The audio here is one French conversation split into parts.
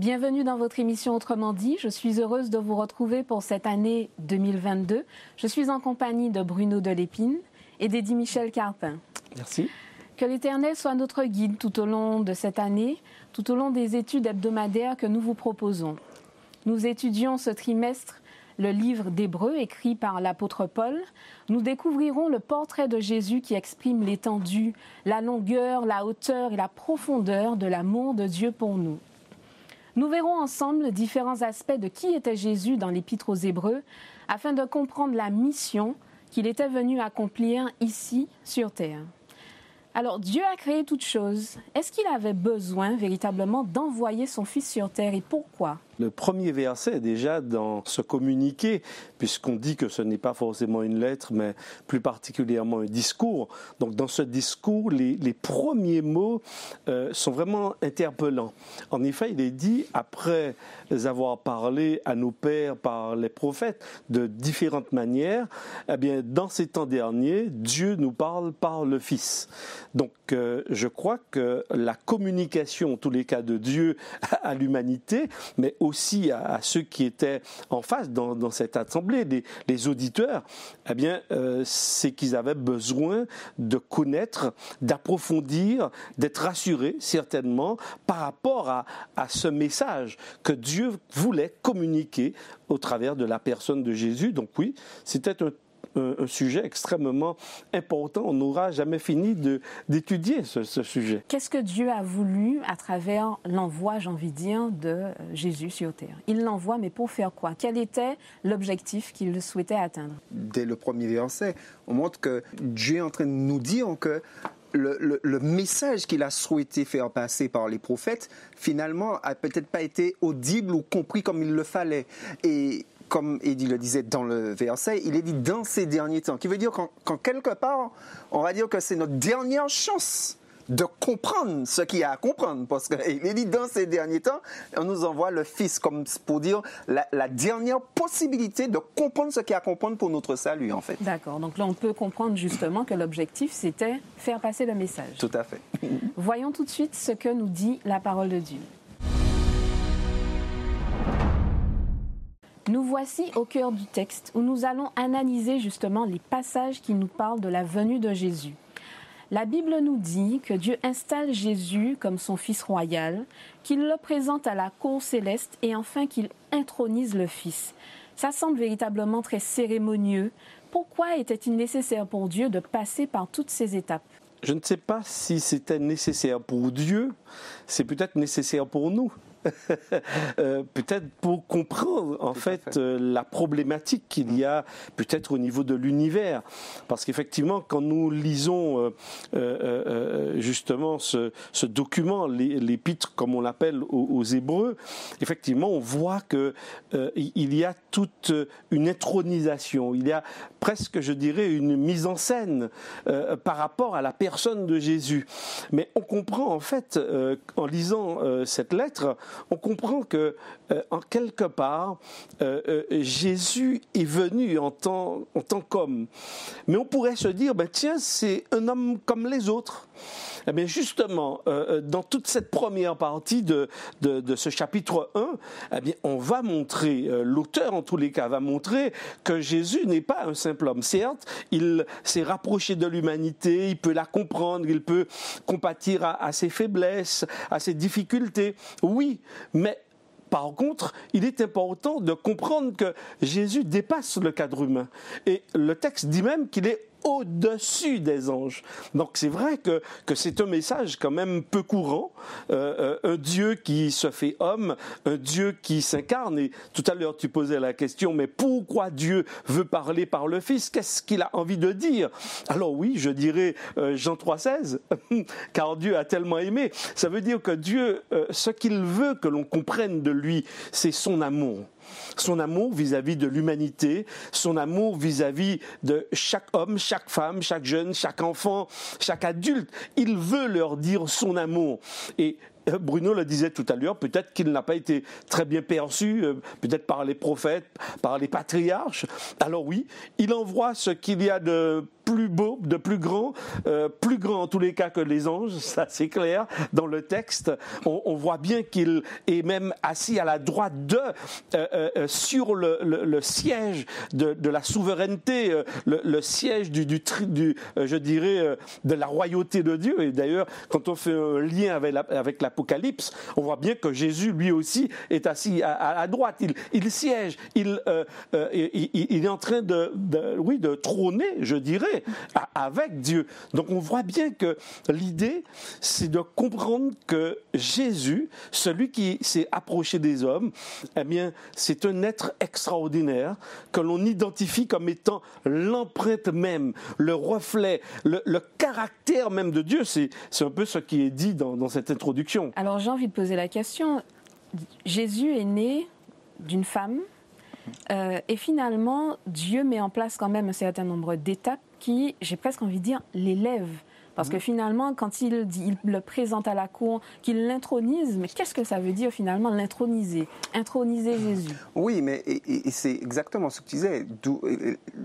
Bienvenue dans votre émission Autrement dit. Je suis heureuse de vous retrouver pour cette année 2022. Je suis en compagnie de Bruno Delépine et d'Eddie Michel Carpin. Merci. Que l'Éternel soit notre guide tout au long de cette année, tout au long des études hebdomadaires que nous vous proposons. Nous étudions ce trimestre le livre d'Hébreu écrit par l'apôtre Paul. Nous découvrirons le portrait de Jésus qui exprime l'étendue, la longueur, la hauteur et la profondeur de l'amour de Dieu pour nous. Nous verrons ensemble différents aspects de qui était Jésus dans l'Épître aux Hébreux afin de comprendre la mission qu'il était venu accomplir ici sur terre. Alors Dieu a créé toutes choses. Est-ce qu'il avait besoin véritablement d'envoyer son Fils sur terre et pourquoi? Le premier verset déjà dans ce communiqué, puisqu'on dit que ce n'est pas forcément une lettre, mais plus particulièrement un discours. Donc dans ce discours, les, premiers mots euh, sont vraiment interpellants. En effet, il est dit, après avoir parlé à nos pères par les prophètes de différentes manières, eh bien, dans ces temps derniers, Dieu nous parle par le Fils. Donc euh, je crois que la communication, en tous les cas de Dieu à, l'humanité, mais aussi aussi à, ceux qui étaient en face dans, cette assemblée, les, auditeurs, eh bien, euh, c'est qu'ils avaient besoin de connaître, d'approfondir, d'être rassurés certainement par rapport à, à ce message que Dieu voulait communiquer au travers de la personne de Jésus. Donc oui, c'était un un, sujet extrêmement important. On n'aura jamais fini d'étudier ce, sujet. Qu'est-ce que Dieu a voulu à travers l'envoi, j'ai envie de dire, de Jésus sur terre? Il l'envoie, mais pour faire quoi? Quel était l'objectif qu'il souhaitait atteindre? Dès le premier verset, on montre que Dieu est en train de nous dire que le, le, message qu'il a souhaité faire passer par les prophètes, finalement, a peut-être pas été audible ou compris comme il le fallait. Et comme Eddie le disait dans le verset, il est dit dans ces derniers temps, qui veut dire qu'en quelque part, on va dire que c'est notre dernière chance de comprendre ce qu'il y a à comprendre. Parce qu'il est dit dans ces derniers temps, on nous envoie le Fils comme pour dire la, la dernière possibilité de comprendre ce qu'il y a à comprendre pour notre salut, en fait. D'accord. Donc là, on peut comprendre justement que l'objectif, c'était faire passer le message. Tout à fait. Voyons tout de suite ce que nous dit la parole de Dieu. Nous voici au cœur du texte où nous allons analyser justement les passages qui nous parlent de la venue de Jésus. La Bible nous dit que Dieu installe Jésus comme son Fils royal, qu'il le présente à la cour céleste et enfin qu'il intronise le Fils. Ça semble véritablement très cérémonieux. Pourquoi était-il nécessaire pour Dieu de passer par toutes ces étapes? Je ne sais pas si c'était nécessaire pour Dieu, c'est peut-être nécessaire pour nous. Euh, peut-être pour comprendre en fait, euh, la problématique qu'il y a peut-être au niveau de l'univers. Parce qu'effectivement, quand nous lisons euh, justement ce, document, l'épître comme on l'appelle aux, Hébreux, effectivement, on voit que il y a toute une intronisation, il y a presque, je dirais, une mise en scène par rapport à la personne de Jésus. Mais on comprend en fait, en lisant cette lettre, on comprend que, euh, en quelque part, euh, euh, Jésus est venu en tant, qu'homme. Mais on pourrait se dire, ben, tiens, c'est un homme comme les autres. Eh bien, justement, dans toute cette première partie de, ce chapitre 1, eh on va montrer, l'auteur en tous les cas va montrer que Jésus n'est pas un simple homme. Certes, il s'est rapproché de l'humanité, il peut la comprendre, il peut compatir à, à ses faiblesses, à ses difficultés. Oui, mais par contre, il est important de comprendre que Jésus dépasse le cadre humain. Et le texte dit même qu'il est au-dessus des anges. Donc c'est vrai que, que c'est un message quand même peu courant, euh, euh, un Dieu qui se fait homme, un Dieu qui s'incarne. Et tout à l'heure tu posais la question, mais pourquoi Dieu veut parler par le Fils? Qu'est-ce qu'il a envie de dire? Alors oui, je dirais euh, Jean 3,16, car Dieu a tellement aimé. Ça veut dire que Dieu, ce qu'il veut que l'on comprenne de lui, c'est son amour son amour vis-à-vis de l'humanité, son amour vis-à-vis de chaque homme, chaque femme, chaque jeune, chaque enfant, chaque adulte. Il veut leur dire son amour. Bruno le disait tout à l'heure, peut-être qu'il n'a pas été très bien perçu, euh, peut-être par les prophètes, par les patriarches. Alors oui, il envoie ce qu'il y a de plus beau, de plus grand, euh, plus grand en tous les cas que les anges, ça c'est clair dans le texte. On, voit bien qu'il est même assis à la droite de, sur le, siège de, la souveraineté, le, siège du, je dirais, de la royauté de Dieu. Et d'ailleurs, quand on fait un lien avec la On voit bien que Jésus, lui aussi, est assis à, droite. Il, siège. Euh, euh, il, il, est en train de, oui, de trôner, je dirais, avec Dieu. Donc on voit bien que l'idée, c'est de comprendre que Jésus, celui qui s'est approché des hommes, eh bien, c'est un être extraordinaire que l'on identifie comme étant l'empreinte même, le reflet, le, caractère même de Dieu. C'est un peu ce qui est dit dans cette introduction. Alors j'ai envie de poser la question. Jésus est né d'une femme euh, et finalement Dieu met en place quand même un certain nombre d'étapes qui, j'ai presque envie de dire, l'élèvent parce que finalement, quand il, dit, il le présente à la cour, qu'il l'intronise, mais qu'est-ce que ça veut dire finalement l'introniser? Introniser Jésus Oui, mais et, c'est exactement ce que tu disais. D'où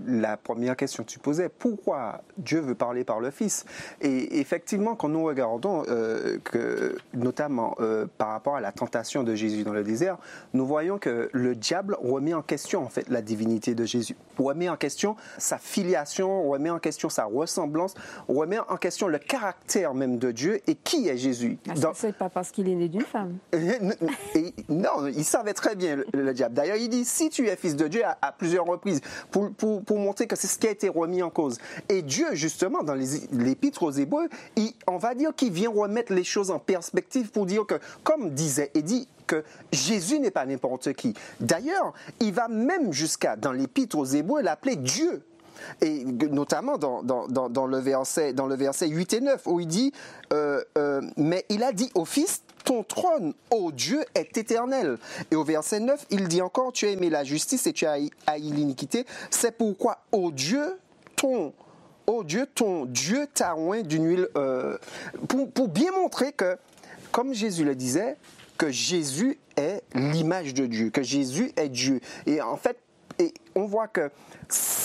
la première question que tu posais. Pourquoi Dieu veut parler par le Fils? Et effectivement, quand nous regardons, euh, que, notamment euh, par rapport à la tentation de Jésus dans le désert, nous voyons que le diable remet en question en fait la divinité de Jésus, remet en question sa filiation, remet en question sa ressemblance, remet en question le caractère même de Dieu et qui est Jésus. Ah, Dans... C'est pas parce qu'il est né d'une femme. non, il savait très bien le, diable. D'ailleurs, il dit si tu es fils de Dieu à, plusieurs reprises pour, pour, pour montrer que c'est ce qui a été remis en cause. Et Dieu, justement, dans l'épître aux Hébreux, il, on va dire qu'il vient remettre les choses en perspective pour dire que, comme disait Eddie, que Jésus n'est pas n'importe qui. D'ailleurs, il va même jusqu'à, dans l'épître aux Hébreux, l'appeler Dieu et notamment dans, dans, le verset, dans le verset 8 et 9, où il dit, euh, euh, mais il a dit au Fils, ton trône, ô Dieu, est éternel. Et au verset 9, il dit encore, tu as aimé la justice et tu as haï l'iniquité. C'est pourquoi, ô Dieu, ton ô Dieu, ton Dieu t'a oint d'une huile, euh, pour, pour, bien montrer que, comme Jésus le disait, que Jésus est l'image de Dieu, que Jésus est Dieu. Et en fait, et on voit que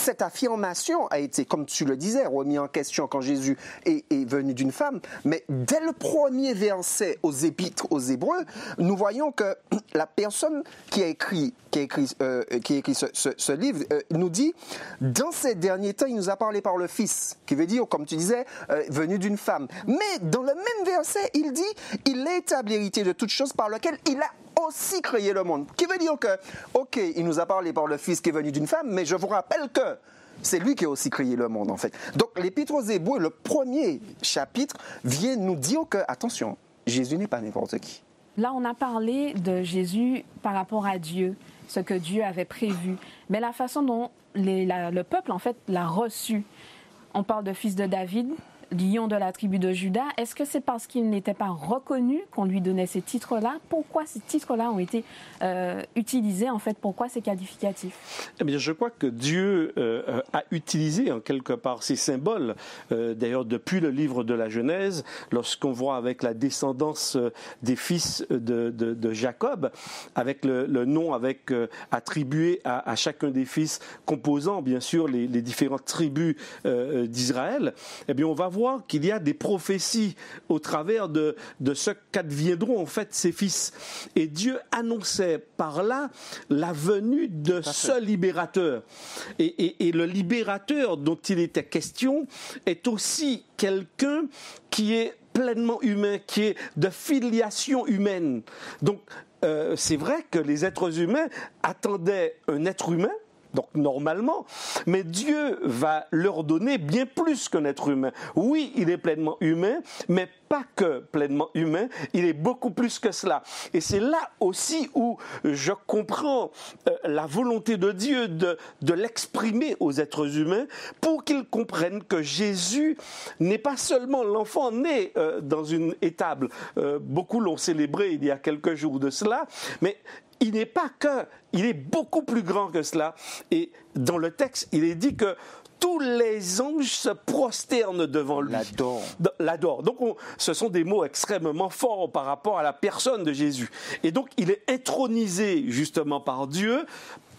cette affirmation a été, comme tu le disais, remis en question quand Jésus est, venu d'une femme. Mais dès le premier verset aux Épîtres aux Hébreux, nous voyons que la personne qui a écrit, qui écrit, euh, qui écrit ce, livre euh, nous dit, dans ces derniers temps, il nous a parlé par le Fils, qui veut dire, comme tu disais, euh, venu d'une femme. Mais dans le même verset, il dit, il est établi héritier de toutes choses par lequel il a aussi créé le monde. Qui veut dire que, ok, il nous a parlé par le Fils qui est venu d'une femme, mais je vous rappelle que c'est lui qui a aussi créé le monde, en fait. Donc, l'Épître aux Hébreux, le premier chapitre, vient nous dire que, attention, Jésus n'est pas n'importe qui. Là, on a parlé de Jésus par rapport à Dieu, ce que Dieu avait prévu. Mais la façon dont le peuple, en fait, l'a reçu. On parle de fils de David, lion de la tribu de Judas, est-ce que c'est parce qu'il n'était pas reconnu qu'on lui donnait ces titres-là? Pourquoi ces titres-là ont été euh, utilisés en fait? Pourquoi ces qualificatifs Eh bien, je crois que Dieu euh, a utilisé en quelque part ces symboles. Euh, d'ailleurs, depuis le livre de la Genèse, lorsqu'on voit avec la descendance des fils de, Jacob, avec le, nom attribué à, chacun des fils composant bien sûr les, les différentes tribus d'Israël, eh on va voir qu'il y a des prophéties au travers de, de ce qu'adviendront en fait ses fils. Et Dieu annonçait par là la venue de ce libérateur. Et, et, le libérateur dont il était question est aussi quelqu'un qui est pleinement humain, qui est de filiation humaine. Donc, euh, c'est vrai que les êtres humains attendaient un être humain, donc normalement, mais Dieu va leur donner bien plus qu'un être humain. Oui, il est pleinement humain, mais pas que pleinement humain, il est beaucoup plus que cela. Et c'est là aussi où je comprends euh, la volonté de Dieu de, de l'exprimer aux êtres humains pour qu'ils comprennent que Jésus n'est pas seulement l'enfant né euh, dans une étable. Euh, beaucoup l'ont célébré il y a quelques jours de cela, mais il n'est pas que, il est beaucoup plus grand que cela. Et dans le texte, il est dit que tous les anges se prosternent devant lui. L'adore. L'adore. Donc, ce sont des mots extrêmement forts par rapport à la personne de Jésus. Et donc, il est intronisé justement par Dieu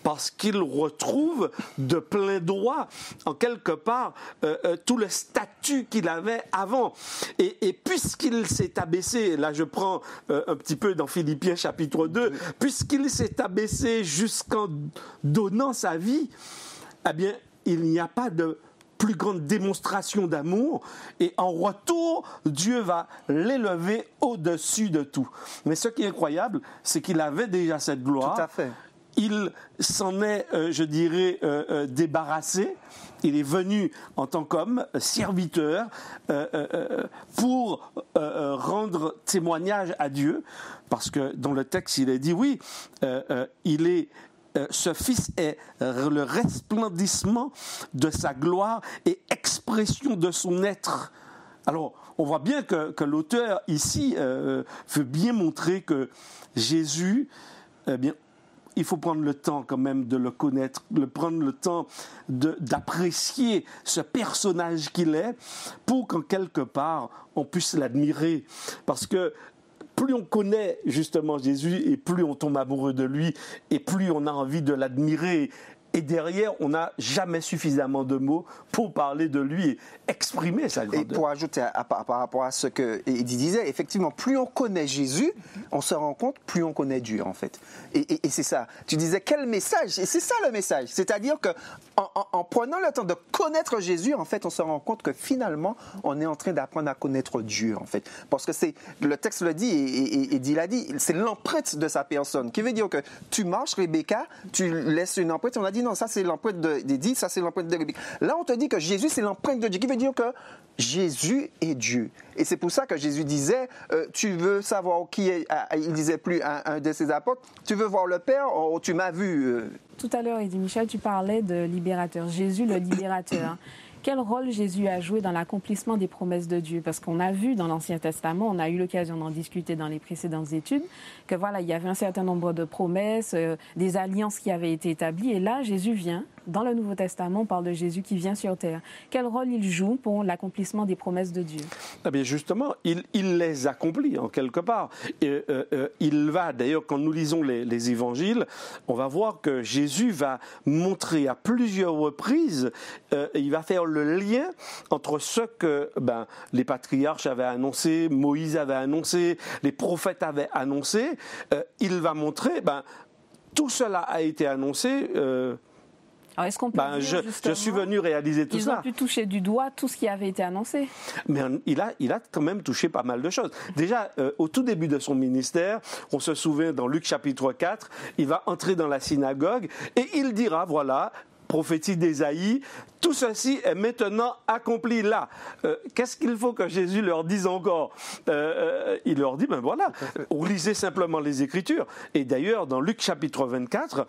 parce qu'il retrouve de plein droit, en quelque part, euh, euh, tout le statut qu'il avait avant. Et, puisqu'il s'est abaissé, là je prends euh, un petit peu dans Philippiens chapitre 2, puisqu'il s'est abaissé jusqu'en donnant sa vie, eh bien, il n'y a pas de plus grande démonstration d'amour et en retour, Dieu va l'élever au-dessus de tout. Mais ce qui est incroyable, c'est qu'il avait déjà cette gloire. Tout à fait. Il s'en est, euh, je dirais, euh, euh, débarrassé. Il est venu en tant qu'homme, serviteur, pour rendre témoignage à Dieu, parce que dans le texte, il est dit, oui, il est ce Fils est le resplendissement de sa gloire et expression de son être. Alors, on voit bien que, l'auteur ici veut bien montrer que Jésus, eh bien, il faut prendre le temps quand même de le connaître, de prendre le temps d'apprécier ce personnage qu'il est pour qu'en quelque part on puisse l'admirer. Parce que plus on connaît justement Jésus et plus on tombe amoureux de lui et plus on a envie de l'admirer et derrière, on n'a jamais suffisamment de mots pour parler de lui et exprimer sa grandeur. Et pour ajouter par rapport à ce que Eddie disait, effectivement, plus on connaît Jésus, on se rend compte, plus on connaît Dieu, en fait. Et, c'est ça. Tu disais, quel message? Et c'est ça le message. C'est-à-dire que en, prenant le temps de connaître Jésus, en fait, on se rend compte que finalement, on est en train d'apprendre à connaître Dieu, en fait. Parce que c'est, le texte le dit, et, Eddie l'a dit, c'est l'empreinte de sa personne. Qui veut dire que tu marches, Rebecca, tu laisses une empreinte, on a dit non, ça c'est l'empreinte d'Édith, ça c'est l'empreinte de Rebecca. Là, on te dit que Jésus, c'est l'empreinte de Dieu, qui veut dire que Jésus est Dieu. Et c'est pour ça que Jésus disait, euh, tu veux savoir qui est, ah, il disait plus un, de ses apôtres, tu veux voir le Père, oh, tu m'as vu. Euh. Tout à l'heure, Edith Michel, tu parlais de libérateur, Jésus le libérateur quel rôle Jésus a joué dans l'accomplissement des promesses de Dieu? Parce qu'on a vu dans l'Ancien Testament, on a eu l'occasion d'en discuter dans les précédentes études, que voilà, il y avait un certain nombre de promesses, euh, des alliances qui avaient été établies. Et là, Jésus vient. Dans le Nouveau Testament, on parle de Jésus qui vient sur terre. Quel rôle il joue pour l'accomplissement des promesses de Dieu? Eh bien Justement, il, les accomplit en quelque part. Euh, euh, il va, d'ailleurs, quand nous lisons les, les, évangiles, on va voir que Jésus va montrer à plusieurs reprises, il va faire le lien entre ce que ben, les patriarches avaient annoncé, Moïse avait annoncé, les prophètes avaient annoncé. Euh, il va montrer, ben, tout cela a été annoncé. Alors est-ce qu'on peut ben, je, je, suis venu réaliser tout ça. Ils ont pu toucher du doigt tout ce qui avait été annoncé. Mais il a, il a quand même touché pas mal de choses. Déjà, euh, au tout début de son ministère, on se souvient dans Luc chapitre 4, il va entrer dans la synagogue et il dira, voilà, prophétie d'Ésaïe, tout ceci est maintenant accompli là. Euh, qu'est-ce qu'il faut que Jésus leur dise encore euh, euh, Il leur dit, ben voilà, lisez simplement les Écritures. Et d'ailleurs, dans Luc chapitre 24,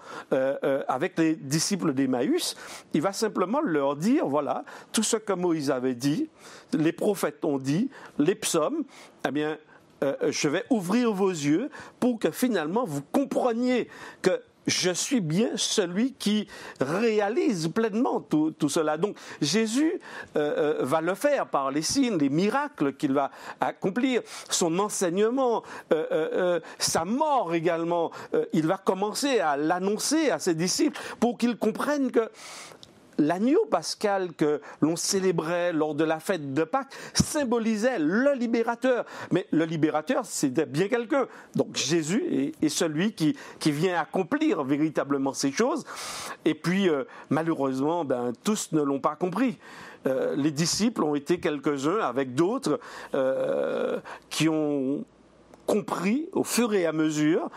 avec les disciples d'Emmaüs, il va simplement leur dire, voilà, tout ce que Moïse avait dit, les prophètes ont dit, les psaumes, eh bien, je vais ouvrir vos yeux pour que finalement vous compreniez que je suis bien celui qui réalise pleinement tout, cela. Donc Jésus euh, euh, va le faire par les signes, les miracles qu'il va accomplir, son enseignement, euh, sa mort également. il va commencer à l'annoncer à ses disciples pour qu'ils comprennent que l'agneau pascal que l'on célébrait lors de la fête de Pâques symbolisait le libérateur. Mais le libérateur, c'était bien quelqu'un. Donc Jésus est, celui qui, vient accomplir véritablement ces choses. Et puis, euh, malheureusement, ben, tous ne l'ont pas compris. Euh, les disciples ont été quelques-uns avec d'autres euh, qui ont compris au fur et à mesure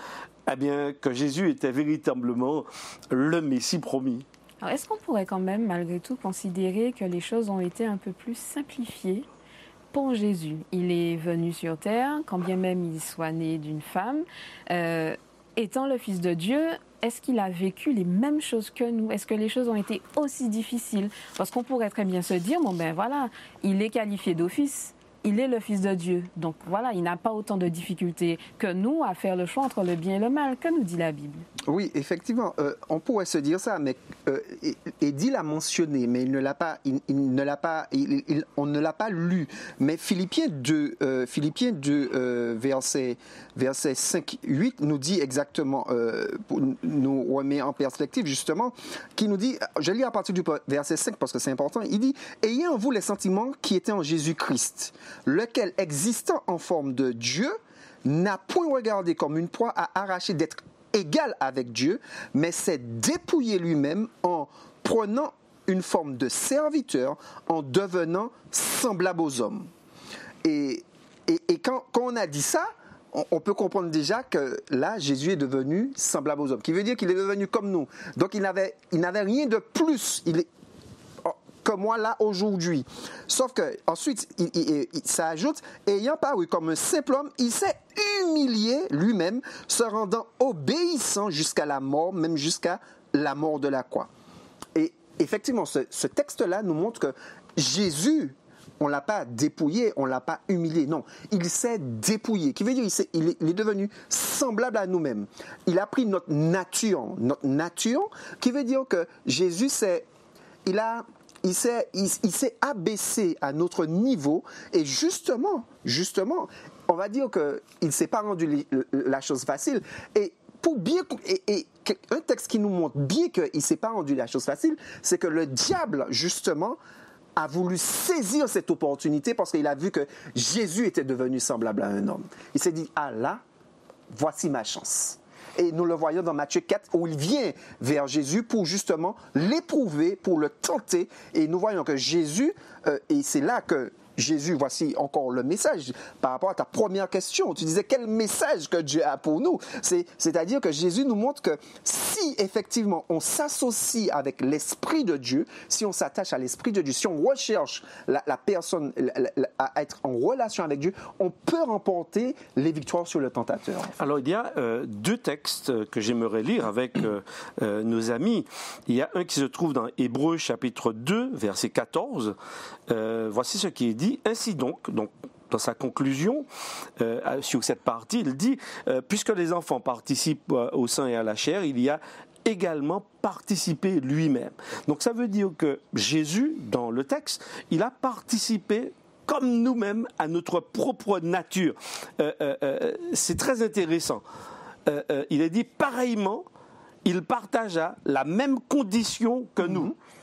eh que Jésus était véritablement le Messie promis est-ce qu'on pourrait quand même, malgré tout, considérer que les choses ont été un peu plus simplifiées pour Jésus? Il est venu sur terre, quand bien même il soit né d'une femme. Euh, étant le Fils de Dieu, est-ce qu'il a vécu les mêmes choses que nous? Est-ce que les choses ont été aussi difficiles? Parce qu'on pourrait très bien se dire, bon ben voilà, il est qualifié d'office il est le Fils de Dieu. Donc voilà, il n'a pas autant de difficultés que nous à faire le choix entre le bien et le mal. Que nous dit la Bible Oui, effectivement, euh, on pourrait se dire ça, mais euh, l'a mentionné, mais il ne l'a pas, on ne l'a pas lu. Mais Philippiens 2, euh, Philippiens 2 euh, verset, verset 5, 8 nous dit exactement, nous remet en perspective justement, qui nous dit, je lis à partir du verset 5 parce que c'est important, il dit, ayez en vous les sentiments qui étaient en Jésus-Christ lequel, existant en forme de Dieu, n'a point regardé comme une proie à arracher d'être égal avec Dieu, mais s'est dépouillé lui-même en prenant une forme de serviteur, en devenant semblable aux hommes. Et, et, quand, on a dit ça, on, peut comprendre déjà que là, Jésus est devenu semblable aux hommes, qui veut dire qu'il est devenu comme nous. Donc il n'avait, il n'avait rien de plus. Il, que moi là aujourd'hui. Sauf que ensuite, il, ça ajoute, ayant paru comme un simple homme, il s'est humilié lui-même, se rendant obéissant jusqu'à la mort, même jusqu'à la mort de la croix. Et effectivement, ce, texte-là nous montre que Jésus, on l'a pas dépouillé, on l'a pas humilié. Non, il s'est dépouillé. Qui veut dire il, il, est devenu semblable à nous-mêmes. Il a pris notre nature, notre nature, qui veut dire que Jésus c'est, il a il s'est, abaissé à notre niveau et justement, justement, on va dire qu'il ne s'est pas rendu la chose facile. Et pour bien, et, un texte qui nous montre bien qu'il ne s'est pas rendu la chose facile, c'est que le diable, justement, a voulu saisir cette opportunité parce qu'il a vu que Jésus était devenu semblable à un homme. Il s'est dit, ah là, voici ma chance. Et nous le voyons dans Matthieu 4 où il vient vers Jésus pour justement l'éprouver, pour le tenter. Et nous voyons que Jésus, euh, et c'est là que Jésus, voici encore le message par rapport à ta première question. Tu disais quel message que Dieu a pour nous? C'est-à-dire que Jésus nous montre que si effectivement on s'associe avec l'Esprit de Dieu, si on s'attache à l'Esprit de Dieu, si on recherche la, personne à être en relation avec Dieu, on peut remporter les victoires sur le tentateur. Alors il y a euh, deux textes que j'aimerais lire avec euh, euh, nos amis. Il y a un qui se trouve dans Hébreu chapitre 2, verset 14. voici ce qui est dit ainsi donc, dans sa conclusion euh, sur cette partie, il dit euh, puisque les enfants participent euh, au sein et à la chair, il y a également participé lui-même. Donc ça veut dire que Jésus, dans le texte, il a participé comme nous-mêmes à notre propre nature. C'est très intéressant. il est dit pareillement, il partagea la même condition que nous. Mm-hmm.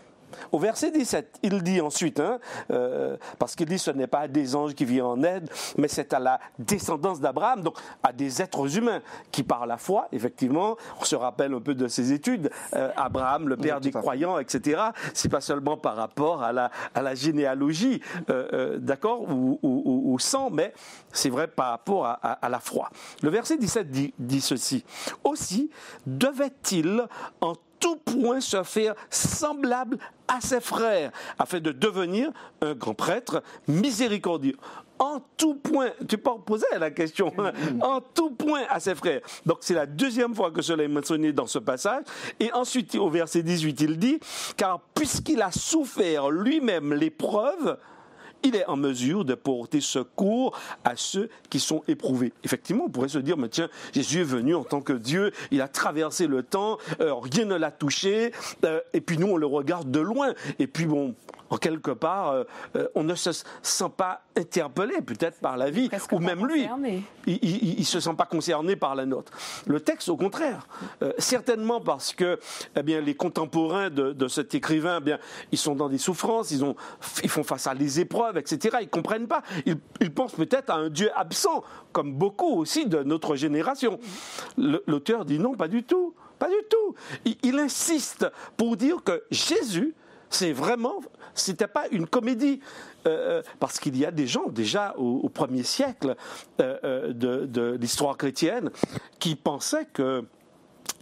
Au verset 17, il dit ensuite, hein, euh, parce qu'il dit ce n'est pas à des anges qui viennent en aide, mais c'est à la descendance d'Abraham, donc à des êtres humains qui par la foi, effectivement, on se rappelle un peu de ses études, euh, Abraham, le père des croyants, etc. C'est pas seulement par rapport à la, à la généalogie, euh, d'accord, ou, au sang, mais c'est vrai par rapport à, la foi. Le verset 17 dit, dit ceci. Aussi devait-il en tout point se faire semblable à ses frères, afin de devenir un grand prêtre miséricordieux. En tout point, tu peux poser la question, hein? en tout point à ses frères. Donc c'est la deuxième fois que cela est mentionné dans ce passage. Et ensuite, au verset 18, il dit, car puisqu'il a souffert lui-même l'épreuve, il est en mesure de porter secours à ceux qui sont éprouvés. Effectivement, on pourrait se dire, mais tiens, Jésus est venu en tant que Dieu, il a traversé le temps, euh, rien ne l'a touché, euh, et puis nous, on le regarde de loin. Et puis bon, en quelque part, euh, euh, on ne se sent pas interpellé peut-être par la vie, ou même lui, il ne se sent pas concerné par la nôtre. Le texte, au contraire, euh, certainement parce que eh bien, les contemporains de, cet écrivain, eh bien, ils sont dans des souffrances, ils, ont, ils font face à des épreuves, etc. Ils ne comprennent pas. Ils, pensent peut-être à un Dieu absent, comme beaucoup aussi de notre génération. L'auteur dit non, pas du tout. Pas du tout. il insiste pour dire que Jésus, c'est vraiment, c'était pas une comédie, euh, euh, parce qu'il y a des gens déjà au, premier siècle euh, de, de l'histoire chrétienne qui pensaient que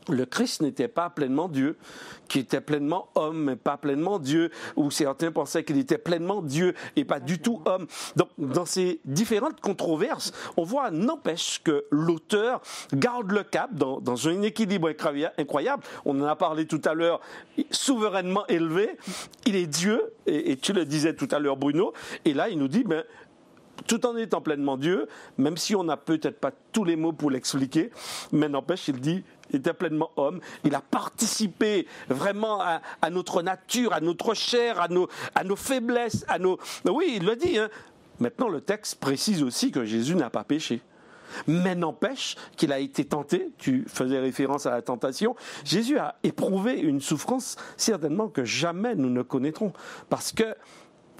le Christ n'était pas pleinement Dieu, qui était pleinement homme, mais pas pleinement Dieu, ou certains pensaient qu'il était pleinement Dieu et pas du tout homme. Donc, dans ces différentes controverses, on voit, n'empêche que l'auteur garde le cap dans, un équilibre incroyable. On en a parlé tout à l'heure, souverainement élevé. Il est Dieu, et, tu le disais tout à l'heure, Bruno, et là, il nous dit, ben, tout en étant pleinement Dieu, même si on n'a peut-être pas tous les mots pour l'expliquer, mais n'empêche, il dit, il était pleinement homme, il a participé vraiment à, notre nature, à notre chair, à nos, faiblesses, à nos... Oui, il le dit. Hein. Maintenant, le texte précise aussi que Jésus n'a pas péché. Mais n'empêche qu'il a été tenté, tu faisais référence à la tentation, Jésus a éprouvé une souffrance certainement que jamais nous ne connaîtrons. Parce que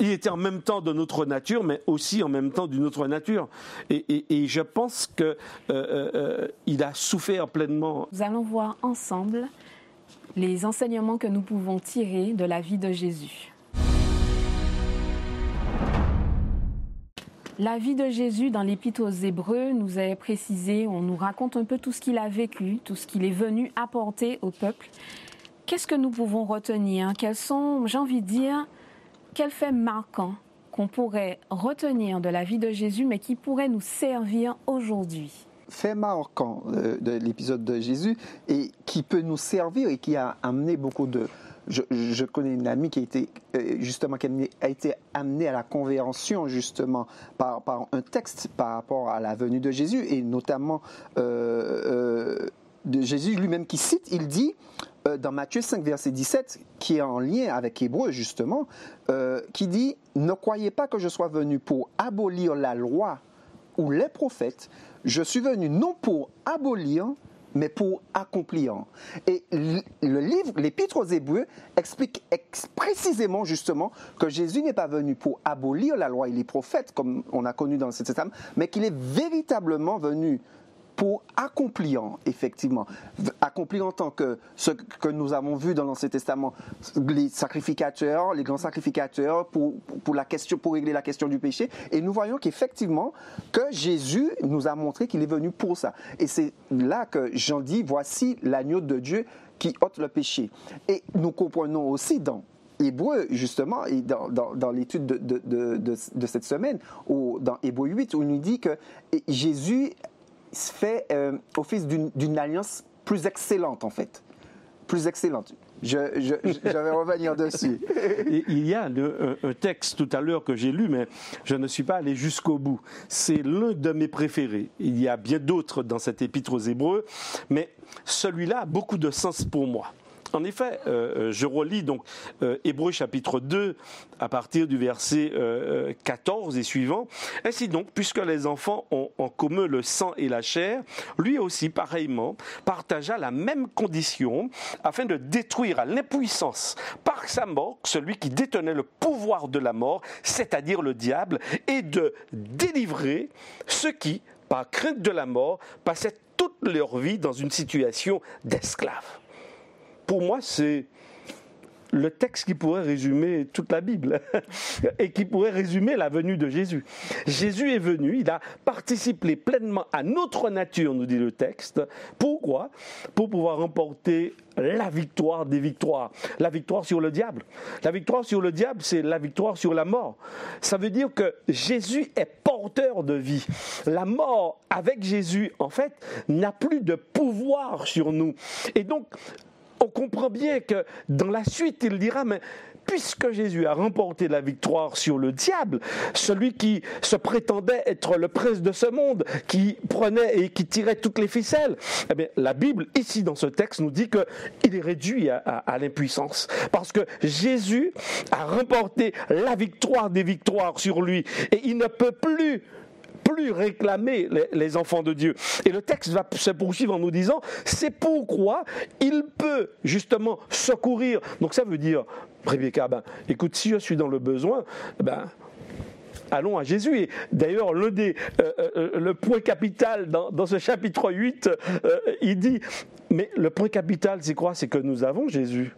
il était en même temps de notre nature, mais aussi en même temps d'une autre nature. Et, je pense qu'il euh, euh, a souffert pleinement. Nous allons voir ensemble les enseignements que nous pouvons tirer de la vie de Jésus. La vie de Jésus dans l'Épître aux Hébreux nous est précisée, on nous raconte un peu tout ce qu'il a vécu, tout ce qu'il est venu apporter au peuple. Qu'est-ce que nous pouvons retenir? Quels sont, j'ai envie de dire, quel fait marquant qu'on pourrait retenir de la vie de Jésus, mais qui pourrait nous servir aujourd'hui? Fait marquant euh, de, l'épisode de Jésus et qui peut nous servir et qui a amené beaucoup de... Je, connais une amie qui a été euh, justement qui a été amenée à la conversion justement par, un texte par rapport à la venue de Jésus et notamment euh, de Jésus lui-même qui cite, il dit dans Matthieu 5, verset 17, qui est en lien avec Hébreu justement, euh, qui dit Ne croyez pas que je sois venu pour abolir la loi ou les prophètes, je suis venu non pour abolir, mais pour accomplir. Et le livre, l'Épître aux Hébreux, explique précisément justement que Jésus n'est pas venu pour abolir la loi et les prophètes, comme on a connu dans le Testament, mais qu'il est véritablement venu pour accomplir, effectivement, accomplir en tant que ce que nous avons vu dans l'Ancien Testament, les sacrificateurs, les grands sacrificateurs, pour, pour, la question, pour régler la question du péché. Et nous voyons qu'effectivement, que Jésus nous a montré qu'il est venu pour ça. Et c'est là que Jean dit, voici l'agneau de Dieu qui ôte le péché. Et nous comprenons aussi dans Hébreu, justement, et dans, dans, l'étude de, de, de, cette semaine, ou dans Hébreu 8, où il nous dit que Jésus fait euh, office d'une alliance plus excellente, en fait. Plus excellente. Je, vais revenir dessus. Il y a un, texte tout à l'heure que j'ai lu, mais je ne suis pas allé jusqu'au bout. C'est l'un de mes préférés. Il y a bien d'autres dans cet épître aux Hébreux, mais celui-là a beaucoup de sens pour moi. En effet, euh, euh, je relis donc euh, Hébreu chapitre 2 à partir du verset 14 et suivant. Ainsi donc, puisque les enfants ont en commun le sang et la chair, lui aussi pareillement partagea la même condition afin de détruire à l'impuissance par sa mort celui qui détenait le pouvoir de la mort, c'est-à-dire le diable, et de délivrer ceux qui, par crainte de la mort, passaient toute leur vie dans une situation d'esclave pour moi, c'est le texte qui pourrait résumer toute la Bible et qui pourrait résumer la venue de Jésus. Jésus est venu, il a participé pleinement à notre nature, nous dit le texte. Pourquoi? Pour pouvoir remporter la victoire des victoires, la victoire sur le diable. La victoire sur le diable, c'est la victoire sur la mort. Ça veut dire que Jésus est porteur de vie. La mort avec Jésus, en fait, n'a plus de pouvoir sur nous. Et donc, on comprend bien que dans la suite, il dira, mais puisque Jésus a remporté la victoire sur le diable, celui qui se prétendait être le prince de ce monde, qui prenait et qui tirait toutes les ficelles, eh bien, la Bible, ici dans ce texte, nous dit qu'il est réduit à, à l'impuissance. Parce que Jésus a remporté la victoire des victoires sur lui. Et il ne peut plus plus réclamer les, enfants de Dieu. Et le texte va se poursuivre en nous disant, c'est pourquoi il peut justement secourir. Donc ça veut dire, Rebecca, ben, écoute, si je suis dans le besoin, ben, allons à Jésus. Et d'ailleurs, le, euh, euh, le point capital dans, ce chapitre 8, euh, il dit, mais le point capital, c'est quoi? C'est que nous avons Jésus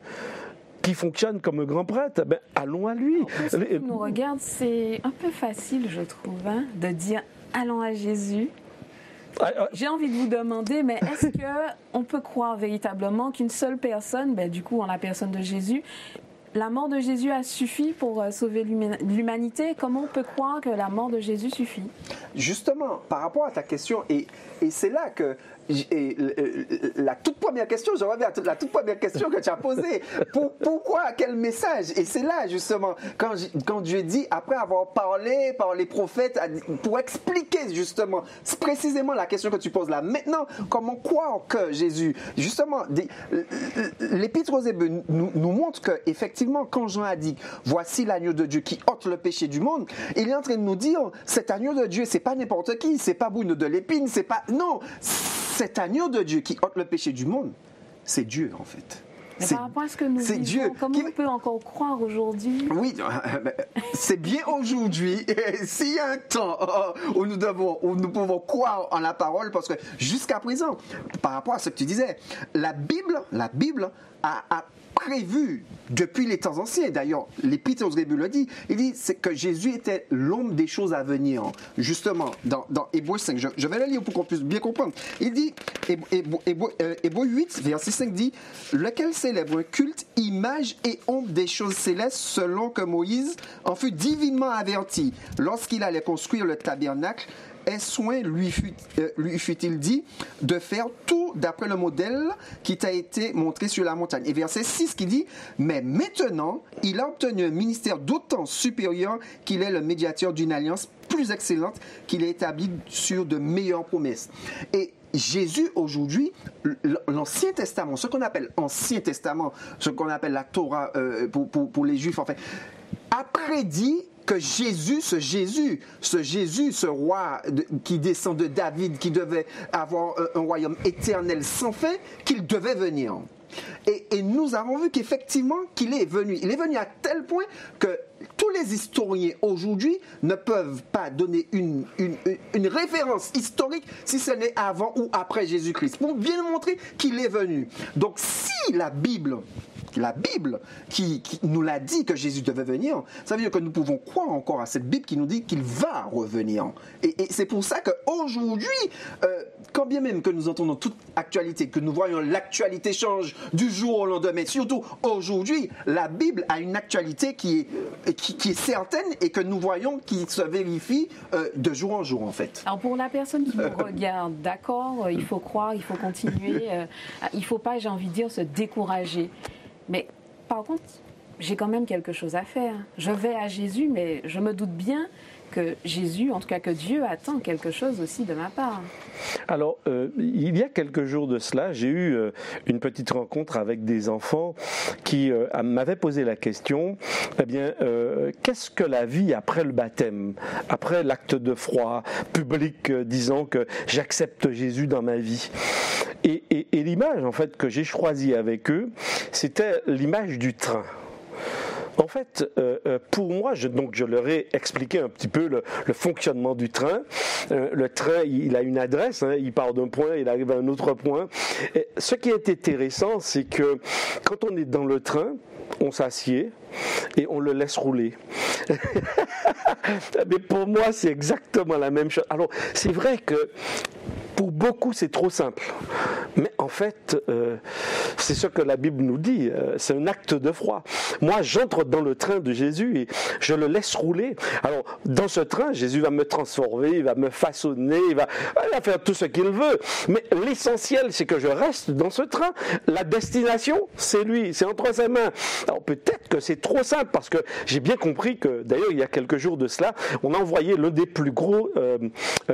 qui fonctionne comme grand prêtre, ben, allons à lui. Regarde, c'est un peu facile, je trouve, hein, de dire allons à Jésus. Ah, ah. J'ai envie de vous demander, mais est-ce qu'on peut croire véritablement qu'une seule personne, ben, du coup en la personne de Jésus, la mort de Jésus a suffi pour euh, sauver l'humanité? Comment on peut croire que la mort de Jésus suffit? Justement, par rapport à ta question, et, et c'est là que et, la toute première question, je reviens à la toute première question que tu as posée. pourquoi Quel message? Et c'est là, justement, quand, quand Dieu dit, après avoir parlé par les prophètes, pour expliquer, justement, précisément la question que tu poses là. Maintenant, comment croire que Jésus, justement, l'Épître aux Hébreux nous, nous montre que, effectivement, quand Jean a dit, voici l'agneau de Dieu qui ôte le péché du monde, il est en train de nous dire, cet agneau de Dieu, c'est pas n'importe qui, c'est pas Boune de l'épine, c'est pas. Non! Cet agneau de Dieu qui ôte le péché du monde, c'est Dieu en fait. C'est par rapport à ce que nous vivons, Dieu comment on peut encore croire aujourd'hui? Oui, euh, c'est bien aujourd'hui. S'il y a un temps euh, où nous, devons, où nous pouvons croire en la parole, parce que jusqu'à présent, par rapport à ce que tu disais, la Bible, la Bible a, a prévu depuis les temps anciens. D'ailleurs, l'Épître aux Hébreux le dit. Il dit que Jésus était l'homme des choses à venir. Justement, dans, dans Hébreux 5, je, vais le lire pour qu'on puisse bien comprendre. Il dit, Hébreux 8, verset 5 dit, lequel célèbre culte, image et ombre des choses célestes, selon que Moïse en fut divinement averti lorsqu'il allait construire le tabernacle est soin euh, lui fut-il dit de faire tout d'après le modèle qui t'a été montré sur la montagne. Et verset 6 qui dit, mais maintenant, il a obtenu un ministère d'autant supérieur qu'il est le médiateur d'une alliance plus excellente qu'il est établi sur de meilleures promesses. Et Jésus aujourd'hui, l'Ancien Testament, ce qu'on appelle Ancien Testament, ce qu'on appelle la Torah euh, pour, pour, les Juifs, en fait, a prédit que Jésus, ce Jésus, ce Jésus, ce roi qui descend de David, qui devait avoir un, royaume éternel sans fin, qu'il devait venir. Et, nous avons vu qu'effectivement, qu'il est venu. Il est venu à tel point que tous les historiens aujourd'hui ne peuvent pas donner une, une référence historique si ce n'est avant ou après Jésus-Christ, pour bien montrer qu'il est venu. Donc si la Bible la Bible qui, nous l'a dit que Jésus devait venir, ça veut dire que nous pouvons croire encore à cette Bible qui nous dit qu'il va revenir. Et, c'est pour ça qu'aujourd'hui, euh, quand bien même que nous entendons toute actualité, que nous voyons l'actualité change du jour au lendemain, surtout aujourd'hui, la Bible a une actualité qui est, qui, est certaine et que nous voyons qui se vérifie euh, de jour en jour en fait. Alors pour la personne qui nous regarde, d'accord, il faut croire, il faut continuer, euh, il ne faut pas, j'ai envie de dire, se décourager. Mais par contre, j'ai quand même quelque chose à faire. Je vais à Jésus, mais je me doute bien que Jésus, en tout cas que Dieu attend quelque chose aussi de ma part. Alors, euh, il y a quelques jours de cela, j'ai eu euh, une petite rencontre avec des enfants qui euh, m'avaient posé la question, eh bien, qu'est-ce que la vie après le baptême, après l'acte de froid public disant que j'accepte Jésus dans ma vie? Et, l'image, en fait, que j'ai choisie avec eux, c'était l'image du train. En fait, euh, euh, pour moi, je, donc je leur ai expliqué un petit peu le, fonctionnement du train. Euh, le train, il, a une adresse, hein, il part d'un point, il arrive à un autre point. Ce qui est intéressant, c'est que quand on est dans le train, on s'assied et on le laisse rouler. Mais pour moi, c'est exactement la même chose. Alors, c'est vrai que pour beaucoup, c'est trop simple. Mais en fait, euh, c'est ce que la Bible nous dit. Euh, c'est un acte de foi. Moi, j'entre dans le train de Jésus et je le laisse rouler. Alors, dans ce train, Jésus va me transformer, il va me façonner, il va, faire tout ce qu'il veut. Mais l'essentiel, c'est que je reste dans ce train. La destination, c'est lui, c'est entre ses mains. Alors, peut-être que c'est trop simple parce que j'ai bien compris que, d'ailleurs, il y a quelques jours de cela, on a envoyé l'un des plus gros euh,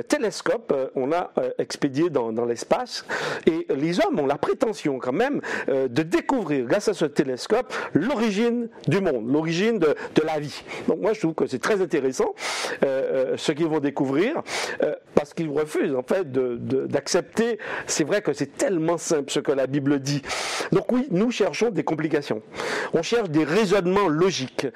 télescopes. on a expédié dans, l'espace. Et les hommes ont la prétention quand même euh, de découvrir, grâce à ce télescope, l'origine du monde, l'origine de, la vie. Donc moi, je trouve que c'est très intéressant euh, euh ce qu'ils vont découvrir, parce qu'ils refusent en fait d'accepter. C'est vrai que c'est tellement simple ce que la Bible dit. Donc oui, nous cherchons des complications. On cherche des raisonnements logiques.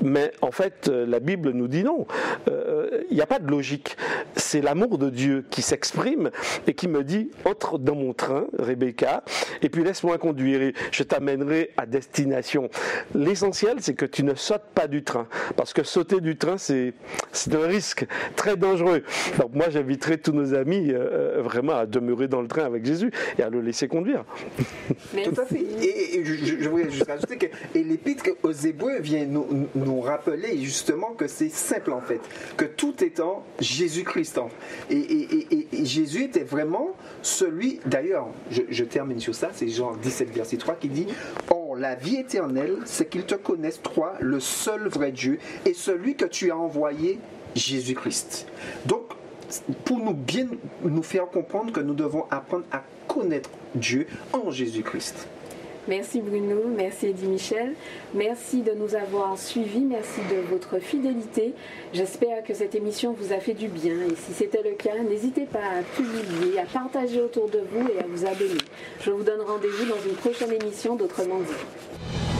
Mais en fait, euh, la Bible nous dit non. Euh, il n'y a pas de logique. C'est l'amour de Dieu qui s'exprime et qui me dit entre dans mon train, Rebecca, et puis laisse-moi conduire. Et je t'amènerai à destination. L'essentiel, c'est que tu ne sautes pas du train, parce que sauter du train, c'est un risque très dangereux. Donc moi, j'inviterai tous nos amis euh, vraiment à demeurer dans le train avec Jésus et à le laisser conduire. Tout à fait. Et, je, voulais juste rajouter que l'épître aux Hébreux vient nous nous rappeler justement que c'est simple en fait, que tout étant Jésus-Christ. Et, Jésus était vraiment celui, d'ailleurs, je, termine sur ça, c'est Jean 17, verset 3 qui dit, Or la vie éternelle, c'est qu'ils te connaissent, toi, le seul vrai Dieu, et celui que tu as envoyé, Jésus-Christ. Donc, pour nous bien nous faire comprendre que nous devons apprendre à connaître Dieu en Jésus-Christ. Merci Bruno, merci Eddie Michel, merci de nous avoir suivis, merci de votre fidélité. J'espère que cette émission vous a fait du bien et si c'était le cas, n'hésitez pas à publier, à partager autour de vous et à vous abonner. Je vous donne rendez-vous dans une prochaine émission d'Autrement dit.